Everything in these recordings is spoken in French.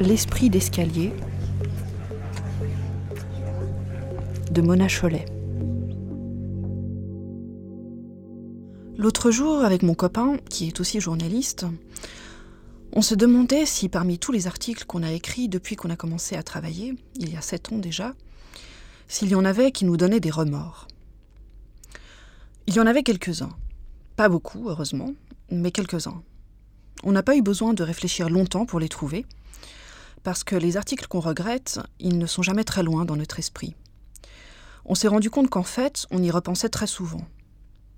L'esprit d'escalier de Mona Cholet. L'autre jour, avec mon copain, qui est aussi journaliste, on se demandait si parmi tous les articles qu'on a écrits depuis qu'on a commencé à travailler, il y a sept ans déjà, s'il y en avait qui nous donnaient des remords. Il y en avait quelques-uns. Pas beaucoup, heureusement, mais quelques-uns. On n'a pas eu besoin de réfléchir longtemps pour les trouver, parce que les articles qu'on regrette, ils ne sont jamais très loin dans notre esprit. On s'est rendu compte qu'en fait, on y repensait très souvent.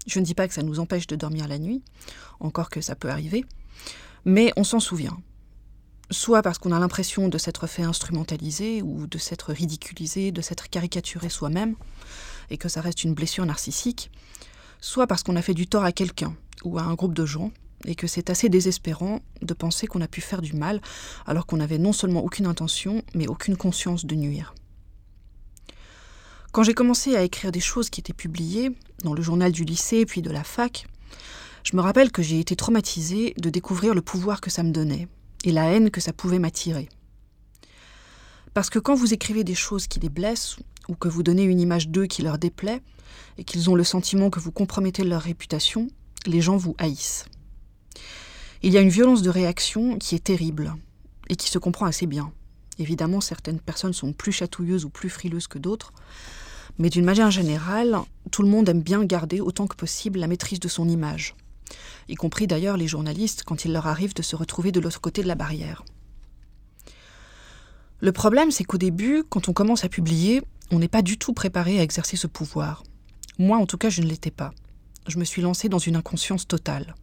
Je ne dis pas que ça nous empêche de dormir la nuit, encore que ça peut arriver, mais on s'en souvient. Soit parce qu'on a l'impression de s'être fait instrumentaliser ou de s'être ridiculisé, de s'être caricaturé soi-même, et que ça reste une blessure narcissique, soit parce qu'on a fait du tort à quelqu'un ou à un groupe de gens, et que c'est assez désespérant de penser qu'on a pu faire du mal alors qu'on n'avait non seulement aucune intention, mais aucune conscience de nuire. Quand j'ai commencé à écrire des choses qui étaient publiées dans le journal du lycée puis de la fac, je me rappelle que j'ai été traumatisée de découvrir le pouvoir que ça me donnait et la haine que ça pouvait m'attirer. Parce que quand vous écrivez des choses qui les blessent ou que vous donnez une image d'eux qui leur déplaît et qu'ils ont le sentiment que vous compromettez leur réputation, les gens vous haïssent. Il y a une violence de réaction qui est terrible et qui se comprend assez bien. Évidemment, certaines personnes sont plus chatouilleuses ou plus frileuses que d'autres, mais d'une manière générale, tout le monde aime bien garder autant que possible la maîtrise de son image y compris d'ailleurs les journalistes quand il leur arrive de se retrouver de l'autre côté de la barrière. Le problème, c'est qu'au début, quand on commence à publier, on n'est pas du tout préparé à exercer ce pouvoir. Moi, en tout cas, je ne l'étais pas. Je me suis lancée dans une inconscience totale.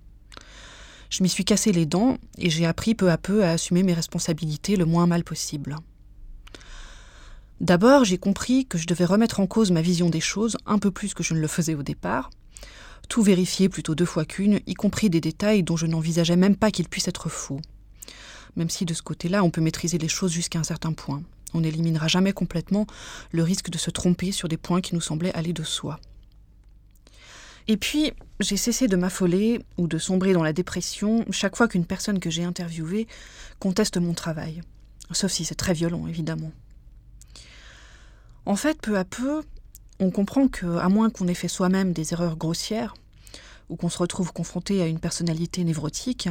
Je m'y suis cassé les dents et j'ai appris peu à peu à assumer mes responsabilités le moins mal possible. D'abord, j'ai compris que je devais remettre en cause ma vision des choses un peu plus que je ne le faisais au départ, tout vérifier plutôt deux fois qu'une, y compris des détails dont je n'envisageais même pas qu'ils puissent être faux. Même si de ce côté-là, on peut maîtriser les choses jusqu'à un certain point. On n'éliminera jamais complètement le risque de se tromper sur des points qui nous semblaient aller de soi. Et puis, j'ai cessé de m'affoler ou de sombrer dans la dépression chaque fois qu'une personne que j'ai interviewée conteste mon travail. Sauf si c'est très violent, évidemment. En fait, peu à peu, on comprend que, à moins qu'on ait fait soi-même des erreurs grossières, ou qu'on se retrouve confronté à une personnalité névrotique,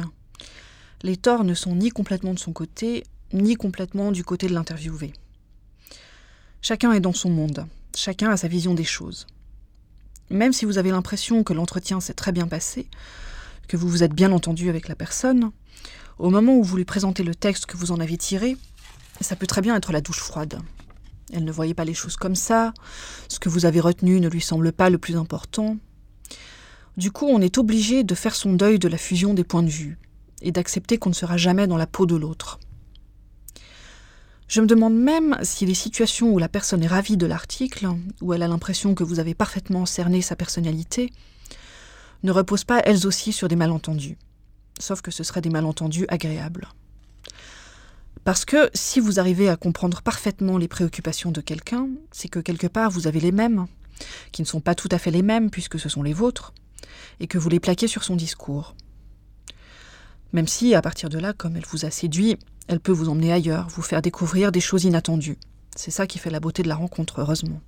les torts ne sont ni complètement de son côté, ni complètement du côté de l'interviewé. Chacun est dans son monde, chacun a sa vision des choses. Même si vous avez l'impression que l'entretien s'est très bien passé, que vous vous êtes bien entendu avec la personne, au moment où vous lui présentez le texte que vous en avez tiré, ça peut très bien être la douche froide. Elle ne voyait pas les choses comme ça, ce que vous avez retenu ne lui semble pas le plus important. Du coup, on est obligé de faire son deuil de la fusion des points de vue, et d'accepter qu'on ne sera jamais dans la peau de l'autre. Je me demande même si les situations où la personne est ravie de l'article, où elle a l'impression que vous avez parfaitement cerné sa personnalité, ne reposent pas elles aussi sur des malentendus. Sauf que ce seraient des malentendus agréables. Parce que si vous arrivez à comprendre parfaitement les préoccupations de quelqu'un, c'est que quelque part vous avez les mêmes, qui ne sont pas tout à fait les mêmes puisque ce sont les vôtres, et que vous les plaquez sur son discours. Même si, à partir de là, comme elle vous a séduit, elle peut vous emmener ailleurs, vous faire découvrir des choses inattendues. C'est ça qui fait la beauté de la rencontre, heureusement.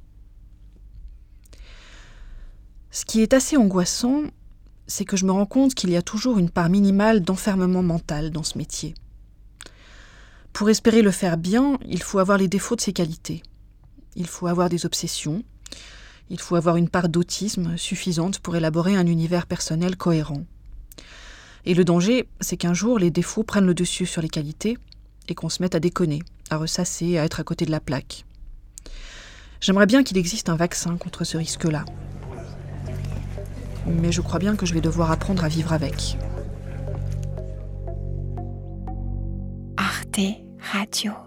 Ce qui est assez angoissant, c'est que je me rends compte qu'il y a toujours une part minimale d'enfermement mental dans ce métier. Pour espérer le faire bien, il faut avoir les défauts de ses qualités. Il faut avoir des obsessions. Il faut avoir une part d'autisme suffisante pour élaborer un univers personnel cohérent. Et le danger, c'est qu'un jour les défauts prennent le dessus sur les qualités et qu'on se mette à déconner, à ressasser, à être à côté de la plaque. J'aimerais bien qu'il existe un vaccin contre ce risque-là. Mais je crois bien que je vais devoir apprendre à vivre avec. Radio.com